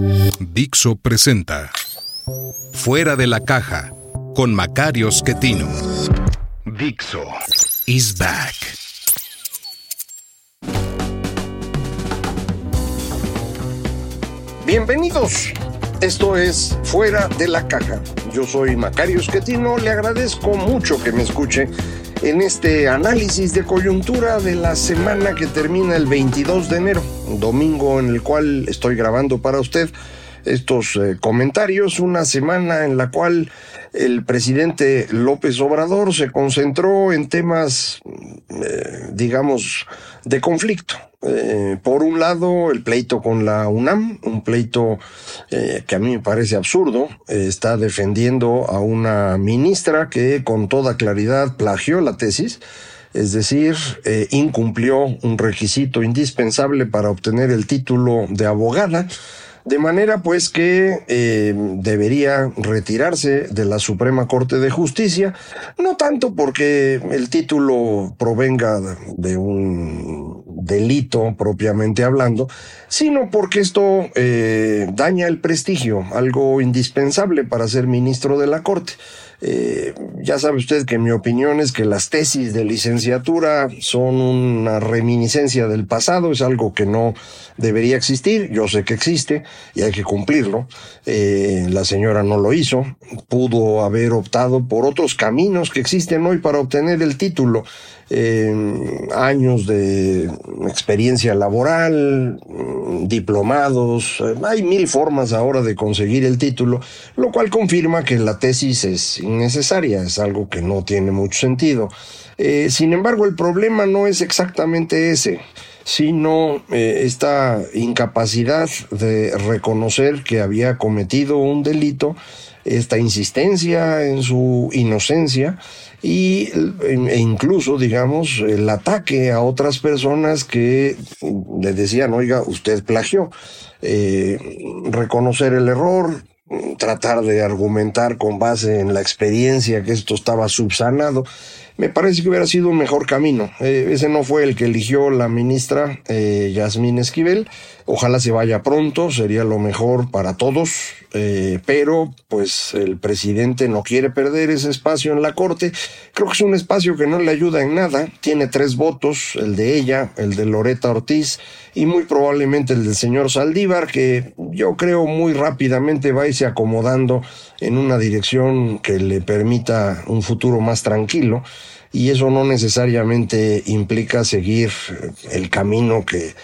Dixo presenta Fuera de la caja con Macario Schettino. Dixo is back. Bienvenidos. Esto es Fuera de la Caja. Yo soy Macario Schettino. Le agradezco mucho que me escuche en este análisis de coyuntura de la semana que termina el 22 de enero, domingo en el cual estoy grabando para usted estos eh, comentarios, una semana en la cual el presidente López Obrador se concentró en temas, eh, digamos, de conflicto. Eh, por un lado, el pleito con la UNAM, un pleito que a mí me parece absurdo, está defendiendo a una ministra que con toda claridad plagió la tesis, es decir, incumplió un requisito indispensable para obtener el título de abogada de manera pues que eh, debería retirarse de la Suprema Corte de Justicia, no tanto porque el título provenga de un delito propiamente hablando, sino porque esto eh, daña el prestigio, algo indispensable para ser ministro de la Corte. Eh, ya sabe usted que mi opinión es que las tesis de licenciatura son una reminiscencia del pasado, es algo que no debería existir, yo sé que existe y hay que cumplirlo. Eh, la señora no lo hizo, pudo haber optado por otros caminos que existen hoy para obtener el título. Eh, años de experiencia laboral, diplomados, hay mil formas ahora de conseguir el título, lo cual confirma que la tesis es innecesaria, es algo que no tiene mucho sentido. Eh, sin embargo, el problema no es exactamente ese sino eh, esta incapacidad de reconocer que había cometido un delito, esta insistencia en su inocencia y, e incluso, digamos, el ataque a otras personas que le decían, oiga, usted plagió. Eh, reconocer el error, tratar de argumentar con base en la experiencia que esto estaba subsanado me parece que hubiera sido un mejor camino. Eh, ese no fue el que eligió la ministra eh, Yasmín Esquivel. Ojalá se vaya pronto, sería lo mejor para todos, eh, pero pues el presidente no quiere perder ese espacio en la Corte. Creo que es un espacio que no le ayuda en nada. Tiene tres votos, el de ella, el de Loreta Ortiz y muy probablemente el del señor Saldívar, que yo creo muy rápidamente va a irse acomodando en una dirección que le permita un futuro más tranquilo y eso no necesariamente implica seguir el camino que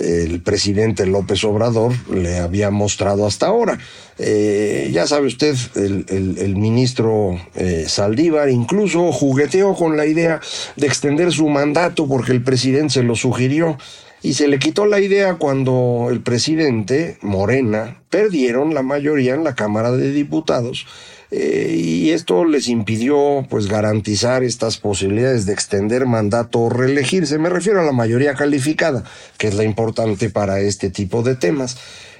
el presidente López Obrador le había mostrado hasta ahora. Eh, ya sabe usted, el, ministro eh, Saldívar incluso jugueteó con la idea de extender su mandato porque el presidente se lo sugirió. Y se le quitó la idea cuando el presidente, Morena, perdieron la mayoría en la Cámara de Diputados. Eh, y esto les impidió pues garantizar estas posibilidades de extender mandato o reelegirse. Me refiero a la mayoría calificada, que es la importante para este tipo de temas.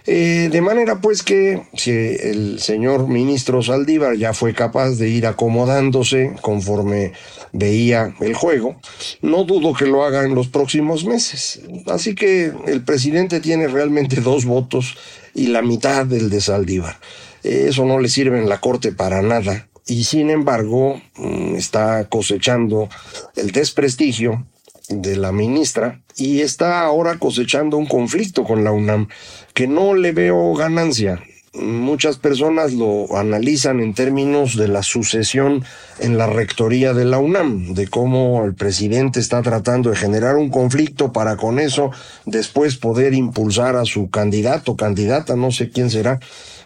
Eh, de manera pues que si el señor ministro Saldívar ya fue capaz de ir acomodándose conforme veía el juego, no dudo que lo haga en los próximos meses. Así que el presidente tiene realmente dos votos y la mitad del de Saldívar. Eso no le sirve en la corte para nada y sin embargo mm, está cosechando el desprestigio de la ministra y está ahora cosechando un conflicto con la UNAM que no le veo ganancia. Muchas personas lo analizan en términos de la sucesión en la rectoría de la UNAM, de cómo el presidente está tratando de generar un conflicto para con eso después poder impulsar a su candidato, candidata, no sé quién será,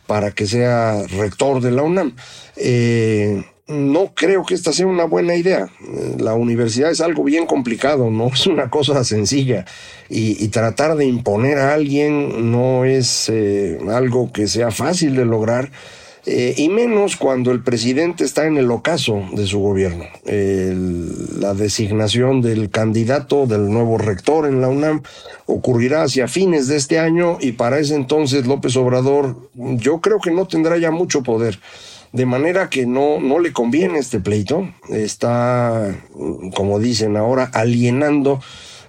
para que sea rector de la UNAM. Eh, no creo que esta sea una buena idea. La universidad es algo bien complicado, no es una cosa sencilla. Y, tratar de imponer a alguien no es eh, algo que sea fácil de lograr. Eh, y menos cuando el presidente está en el ocaso de su gobierno. la designación del candidato del nuevo rector en la UNAM ocurrirá hacia fines de este año y para ese entonces López Obrador yo creo que no tendrá ya mucho poder. De manera que no, no le conviene este pleito. Está, como dicen ahora, alienando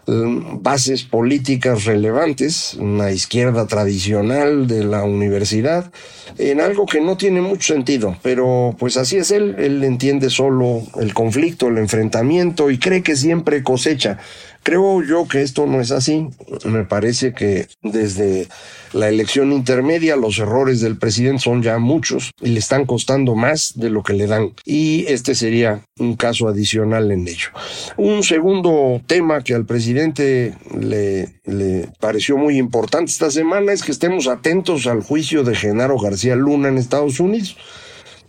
bases políticas relevantes, una izquierda tradicional de la universidad, en algo que no tiene mucho sentido, pero pues así es él, él entiende solo el conflicto, el enfrentamiento y cree que siempre cosecha Creo yo que esto no es así. Me parece que desde la elección intermedia los errores del presidente son ya muchos y le están costando más de lo que le dan. Y este sería un caso adicional en ello. Un segundo tema que al presidente le, pareció muy importante esta semana es que estemos atentos al juicio de Genaro García Luna en Estados Unidos.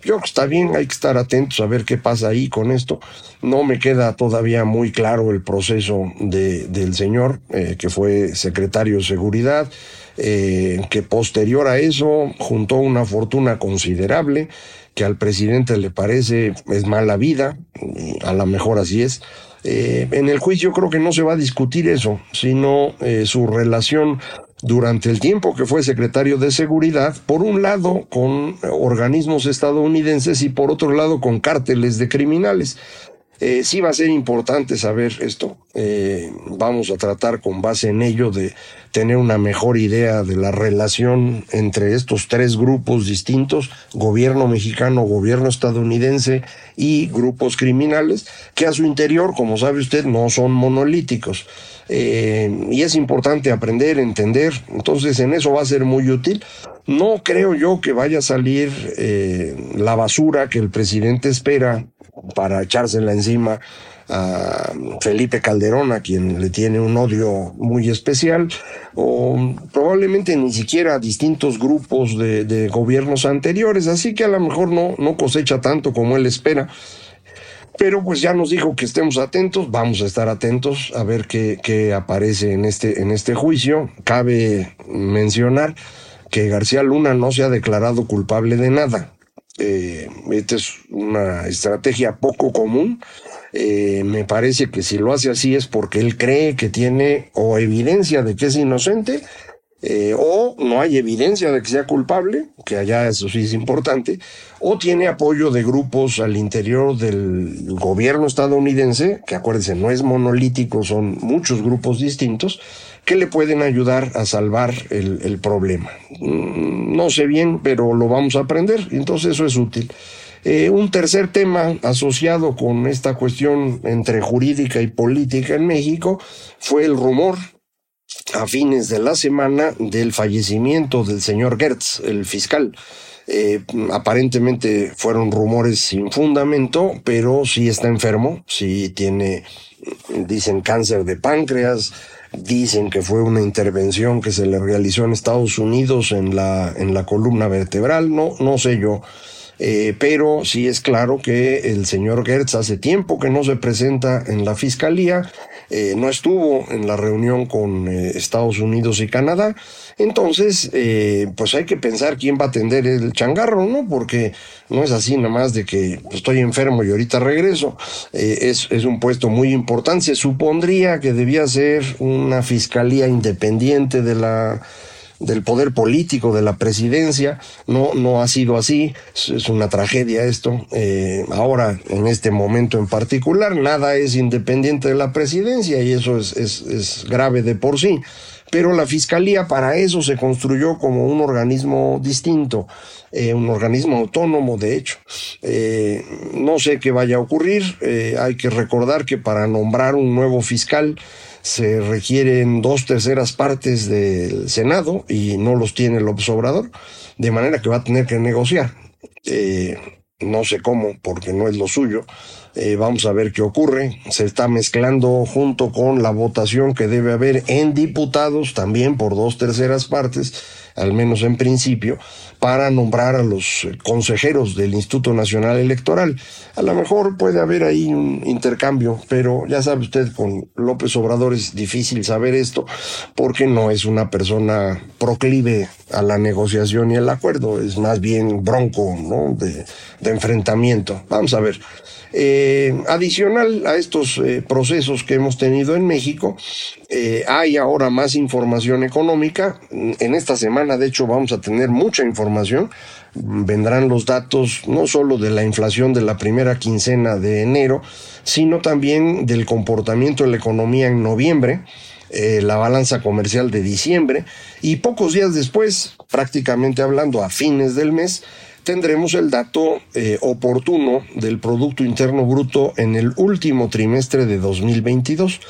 Yo creo que está bien, hay que estar atentos a ver qué pasa ahí con esto. No me queda todavía muy claro el proceso de, del señor, eh, que fue secretario de Seguridad, eh, que posterior a eso juntó una fortuna considerable, que al presidente le parece es mala vida, a lo mejor así es. Eh, en el juicio creo que no se va a discutir eso, sino su relación durante el tiempo que fue secretario de Seguridad, por un lado con organismos estadounidenses y por otro lado con cárteles de criminales. Eh, sí va a ser importante saber esto. Eh, vamos a tratar con base en ello de tener una mejor idea de la relación entre estos tres grupos distintos, gobierno mexicano, gobierno estadounidense y grupos criminales, que a su interior, como sabe usted, no son monolíticos. Eh, y es importante aprender, entender, entonces en eso va a ser muy útil. No creo yo que vaya a salir la basura que el presidente espera para echársela encima a Felipe Calderón, a quien le tiene un odio muy especial, o probablemente ni siquiera a distintos grupos de, gobiernos anteriores, así que a lo mejor no, no cosecha tanto como él espera. Pero pues ya nos dijo que estemos atentos, vamos a estar atentos a ver qué, qué aparece en este, en este juicio. Cabe mencionar que García Luna no se ha declarado culpable de nada. Eh, esta es una estrategia poco común. Eh, me parece que si lo hace así es porque él cree que tiene o evidencia de que es inocente eh, o no hay evidencia de que sea culpable, que allá eso sí es importante, o tiene apoyo de grupos al interior del gobierno estadounidense, que acuérdense, no es monolítico, son muchos grupos distintos, que le pueden ayudar a salvar el, problema. Mm, no sé bien, pero lo vamos a aprender, entonces eso es útil. Eh, un tercer tema asociado con esta cuestión entre jurídica y política en México fue el rumor a fines de la semana del fallecimiento del señor Gertz, el fiscal. Eh, aparentemente fueron rumores sin fundamento, pero sí está enfermo, sí tiene, dicen, cáncer de páncreas, Dicen que fue una intervención que se le realizó en Estados Unidos en la, en la columna vertebral, no, no sé yo. Eh, pero sí es claro que el señor Gertz hace tiempo que no se presenta en la fiscalía, eh, no estuvo en la reunión con eh, Estados Unidos y Canadá, entonces pues hay que pensar quién va a atender el changarro, ¿no? Porque no es así nada más de que estoy enfermo y ahorita regreso, es, es un puesto muy importante, se supondría que debía ser una fiscalía independiente de la del poder político, de la presidencia. No, no ha sido así. Es una tragedia esto. Eh, ahora, en este momento en particular, nada es independiente de la presidencia y eso es, es, es grave de por sí. Pero la fiscalía para eso se construyó como un organismo distinto, eh, un organismo autónomo, de hecho. Eh, no sé qué vaya a ocurrir. hay que recordar que para nombrar un nuevo fiscal, se requieren dos terceras partes del Senado y no los tiene el Obrador, de manera que va a tener que negociar. Eh, no sé cómo, porque no es lo suyo. Eh, vamos a ver qué ocurre. Se está mezclando junto con la votación que debe haber en diputados, también por dos terceras partes, al menos en principio, para nombrar a los consejeros del Instituto Nacional Electoral. A lo mejor puede haber ahí un intercambio, pero ya sabe usted, con López Obrador es difícil saber esto porque no es una persona proclive a la negociación y el acuerdo, es más bien bronco, ¿no? De, enfrentamiento. Vamos a ver. Eh, adicional a estos eh, procesos que hemos tenido en México, eh, hay ahora más información económica. En esta semana, de hecho, vamos a tener mucha información. Vendrán los datos no solo de la inflación de la primera quincena de enero, sino también del comportamiento de la economía en noviembre. la balanza comercial de diciembre y pocos días después, prácticamente hablando a fines del mes, tendremos el dato eh, oportuno del Producto Interno Bruto en el último trimestre de 2022.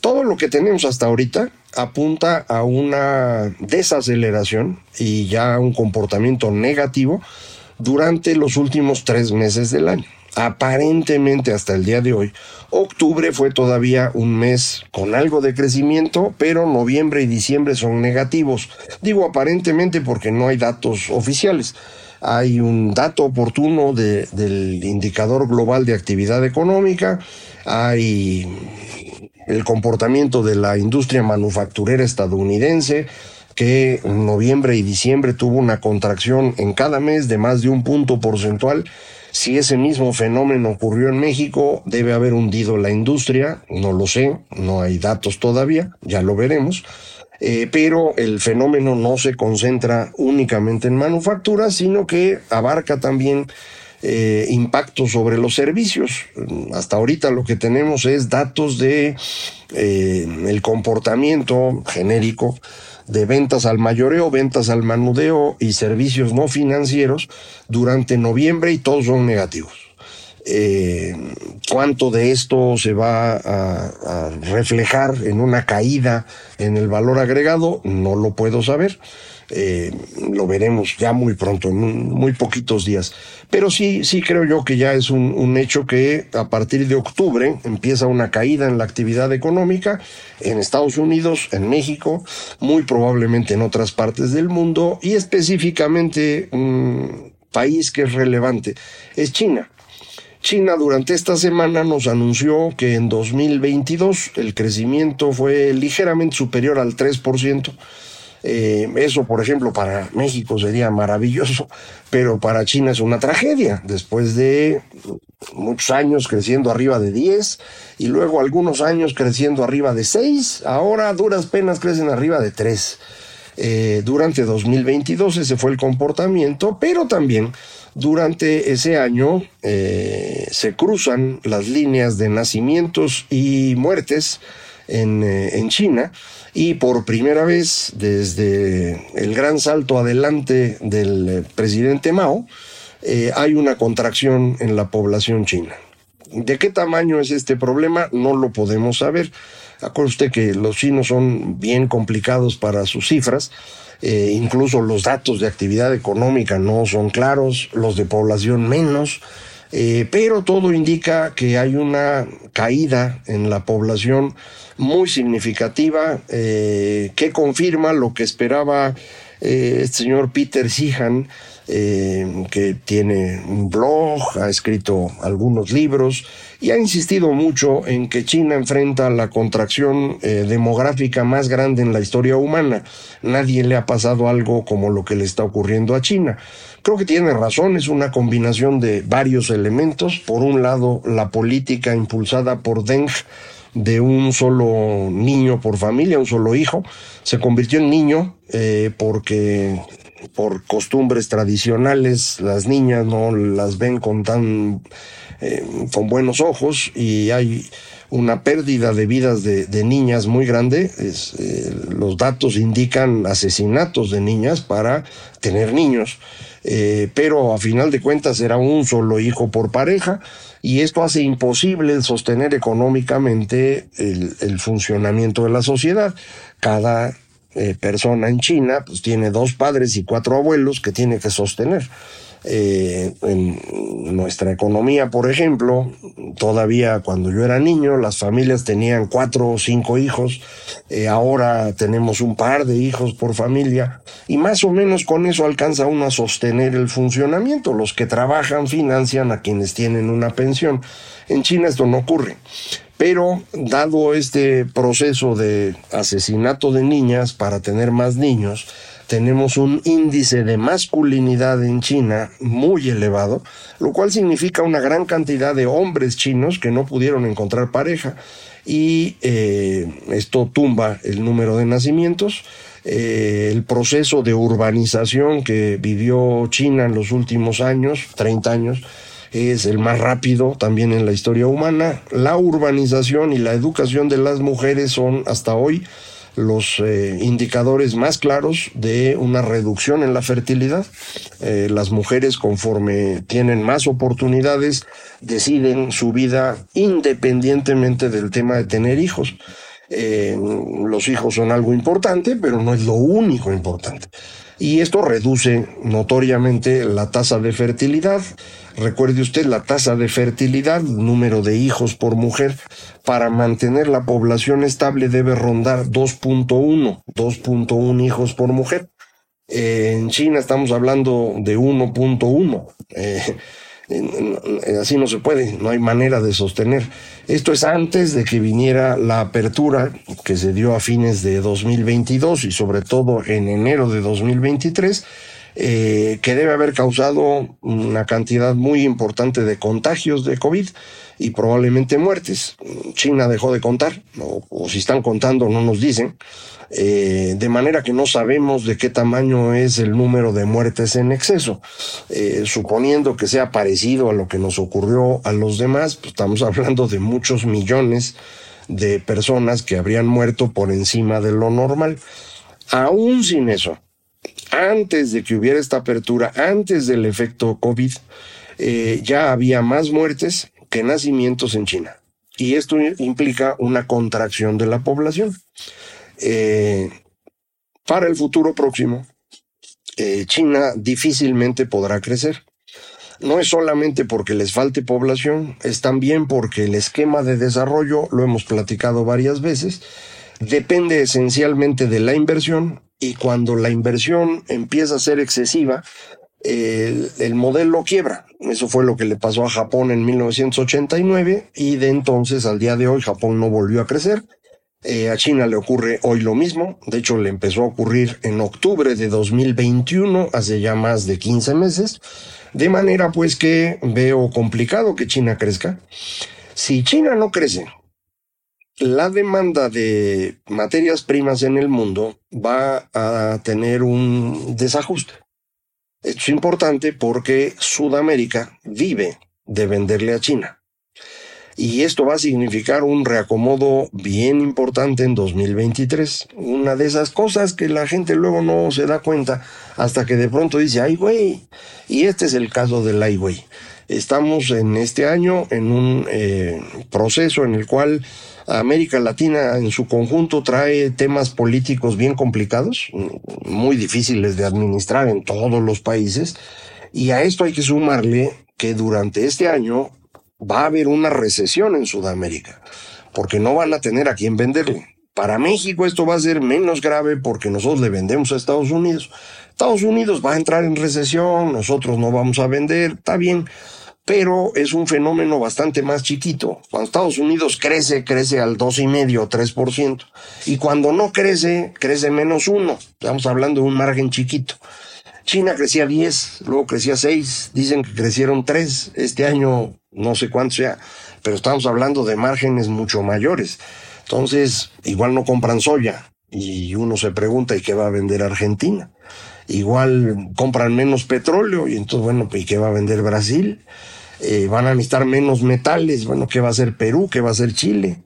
Todo lo que tenemos hasta ahorita apunta a una desaceleración y ya un comportamiento negativo durante los últimos tres meses del año. Aparentemente hasta el día de hoy, octubre fue todavía un mes con algo de crecimiento, pero noviembre y diciembre son negativos. Digo aparentemente porque no hay datos oficiales hay un dato oportuno del indicador global de actividad económica, hay el comportamiento de la industria manufacturera estadounidense, que en noviembre y diciembre tuvo una contracción en cada mes de más de un punto porcentual. Si ese mismo fenómeno ocurrió en México, debe haber hundido la industria, no lo sé, no hay datos todavía, ya lo veremos. Eh, pero el fenómeno no se concentra únicamente en manufactura, sino que abarca también eh, impactos sobre los servicios. Hasta ahorita lo que tenemos es datos de eh, el comportamiento genérico de ventas al mayoreo, ventas al manudeo y servicios no financieros durante noviembre y todos son negativos. Eh, cuánto de esto se va a, reflejar en una caída en el valor agregado, no lo puedo saber. Eh, lo veremos ya muy pronto, en muy poquitos días. Pero sí, sí creo yo que ya es un, un, hecho que a partir de octubre empieza una caída en la actividad económica en Estados Unidos, en México, muy probablemente en otras partes del mundo y específicamente un país que es relevante es China. China durante esta semana nos anunció que en 2022 el crecimiento fue ligeramente superior al 3%. Eh, eso, por ejemplo, para México sería maravilloso, pero para China es una tragedia. Después de muchos años creciendo arriba de 10 y luego algunos años creciendo arriba de 6, ahora duras penas crecen arriba de 3. Eh, durante 2022 ese fue el comportamiento, pero también durante ese año eh, se cruzan las líneas de nacimientos y muertes en, eh, en, China y por primera vez desde el gran salto adelante del eh, presidente Mao hay una contracción en la población china. ¿De qué tamaño es este problema? No lo podemos saber. Acuerde usted que los chinos son bien complicados para sus cifras eh, incluso los datos de actividad económica no son claros, los de población menos, eh, pero todo indica que hay una caída en la población muy significativa eh, que confirma lo que esperaba el señor Peter Sihan, que tiene un blog, ha escrito algunos libros y ha insistido mucho en que China enfrenta la contracción eh, demográfica más grande en la historia humana. Nadie le ha pasado algo como lo que le está ocurriendo a China. Creo que tiene razón, es una combinación de varios elementos. Por un lado, la política impulsada por Deng de un solo niño por familia, un solo hijo, se convirtió en niño eh, porque por costumbres tradicionales las niñas no las ven con tan eh, con buenos ojos y hay una pérdida de vidas de, niñas muy grande. Eh, los datos indican asesinatos de niñas para tener niños, eh, pero a final de cuentas era un solo hijo por pareja y esto hace imposible sostener económicamente el, funcionamiento de la sociedad. Cada persona en China pues tiene dos padres y cuatro abuelos que tiene que sostener. Eh, en nuestra economía, por ejemplo, todavía cuando yo era niño, las familias tenían cuatro o cinco hijos, eh, ahora tenemos un par de hijos por familia, y más o menos con eso alcanza uno a sostener el funcionamiento. Los que trabajan financian a quienes tienen una pensión. En China esto no ocurre. Pero dado este proceso de asesinato de niñas para tener más niños, tenemos un índice de masculinidad en China muy elevado, lo cual significa una gran cantidad de hombres chinos que no pudieron encontrar pareja y eh, esto tumba el número de nacimientos. Eh, el proceso de urbanización que vivió China en los últimos años, 30 años, es el más rápido también en la historia humana. La urbanización y la educación de las mujeres son hasta hoy los eh, indicadores más claros de una reducción en la fertilidad. Eh, las mujeres conforme tienen más oportunidades deciden su vida independientemente del tema de tener hijos. Eh, los hijos son algo importante, pero no es lo único importante. Y esto reduce notoriamente la tasa de fertilidad. Recuerde usted la tasa de fertilidad, número de hijos por mujer, para mantener la población estable debe rondar 2.1, 2.1 hijos por mujer. Eh, en China estamos hablando de 1.1. Eh, así no se puede, no hay manera de sostener. Esto es antes de que viniera la apertura que se dio a fines de 2022 y sobre todo en enero de 2023 eh, que debe haber causado una cantidad muy importante de contagios de COVID y probablemente muertes. China dejó de contar, o, si están contando no nos dicen, eh, de manera que no sabemos de qué tamaño es el número de muertes en exceso. Eh, suponiendo que sea parecido a lo que nos ocurrió a los demás, pues estamos hablando de muchos millones de personas que habrían muerto por encima de lo normal. Aún sin eso, antes de que hubiera esta apertura, antes del efecto COVID, eh, ya había más muertes que nacimientos en China. Y esto implica una contracción de la población. Eh, para el futuro próximo, eh, China difícilmente podrá crecer. No es solamente porque les falte población, es también porque el esquema de desarrollo, lo hemos platicado varias veces, depende esencialmente de la inversión y cuando la inversión empieza a ser excesiva, el, modelo quiebra. Eso fue lo que le pasó a Japón en 1989 y de entonces al día de hoy Japón no volvió a crecer. Eh, a China le ocurre hoy lo mismo, de hecho le empezó a ocurrir en octubre de 2021, hace ya más de 15 meses, de manera pues que veo complicado que China crezca. Si China no crece, la demanda de materias primas en el mundo va a tener un desajuste. Esto es importante porque Sudamérica vive de venderle a China. Y esto va a significar un reacomodo bien importante en 2023. Una de esas cosas que la gente luego no se da cuenta hasta que de pronto dice, ay güey. Y este es el caso del ay güey. Estamos en este año en un eh, proceso en el cual América Latina en su conjunto trae temas políticos bien complicados, muy difíciles de administrar en todos los países, y a esto hay que sumarle que durante este año va a haber una recesión en Sudamérica, porque no van a tener a quién venderle. Para México esto va a ser menos grave porque nosotros le vendemos a Estados Unidos. Estados Unidos va a entrar en recesión, nosotros no vamos a vender, está bien pero es un fenómeno bastante más chiquito. Cuando Estados Unidos crece, crece al 2,5 o 3%, y cuando no crece, crece menos 1. Estamos hablando de un margen chiquito. China crecía 10, luego crecía 6, dicen que crecieron 3, este año no sé cuánto sea, pero estamos hablando de márgenes mucho mayores. Entonces, igual no compran soya, y uno se pregunta, ¿y qué va a vender Argentina? Igual compran menos petróleo, y entonces, bueno, ¿y qué va a vender Brasil? Eh, van a necesitar menos metales, bueno, ¿qué va a ser Perú? ¿Qué va a ser Chile?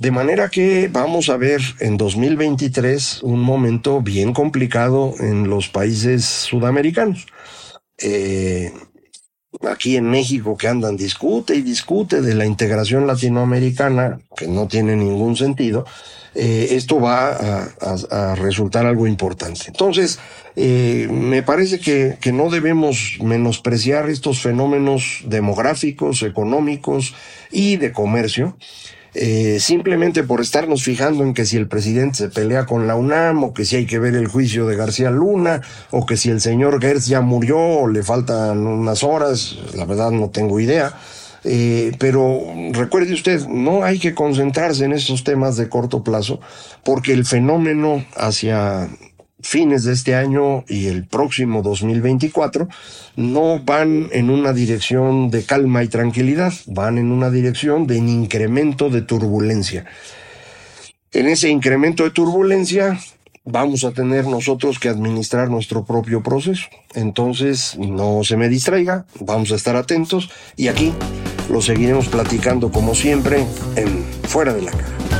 De manera que vamos a ver en 2023 un momento bien complicado en los países sudamericanos. Eh, aquí en México que andan discute y discute de la integración latinoamericana, que no tiene ningún sentido, eh, esto va a, resultar algo importante. Entonces, eh, me parece que, que no debemos menospreciar estos fenómenos demográficos, económicos y de comercio. Eh, simplemente por estarnos fijando en que si el presidente se pelea con la UNAM, o que si hay que ver el juicio de García Luna, o que si el señor Gertz ya murió, o le faltan unas horas, la verdad no tengo idea. Eh, pero recuerde usted, no hay que concentrarse en estos temas de corto plazo, porque el fenómeno hacia fines de este año y el próximo 2024 no van en una dirección de calma y tranquilidad, van en una dirección de incremento de turbulencia. En ese incremento de turbulencia vamos a tener nosotros que administrar nuestro propio proceso. Entonces, no se me distraiga, vamos a estar atentos y aquí lo seguiremos platicando como siempre en Fuera de la Caja.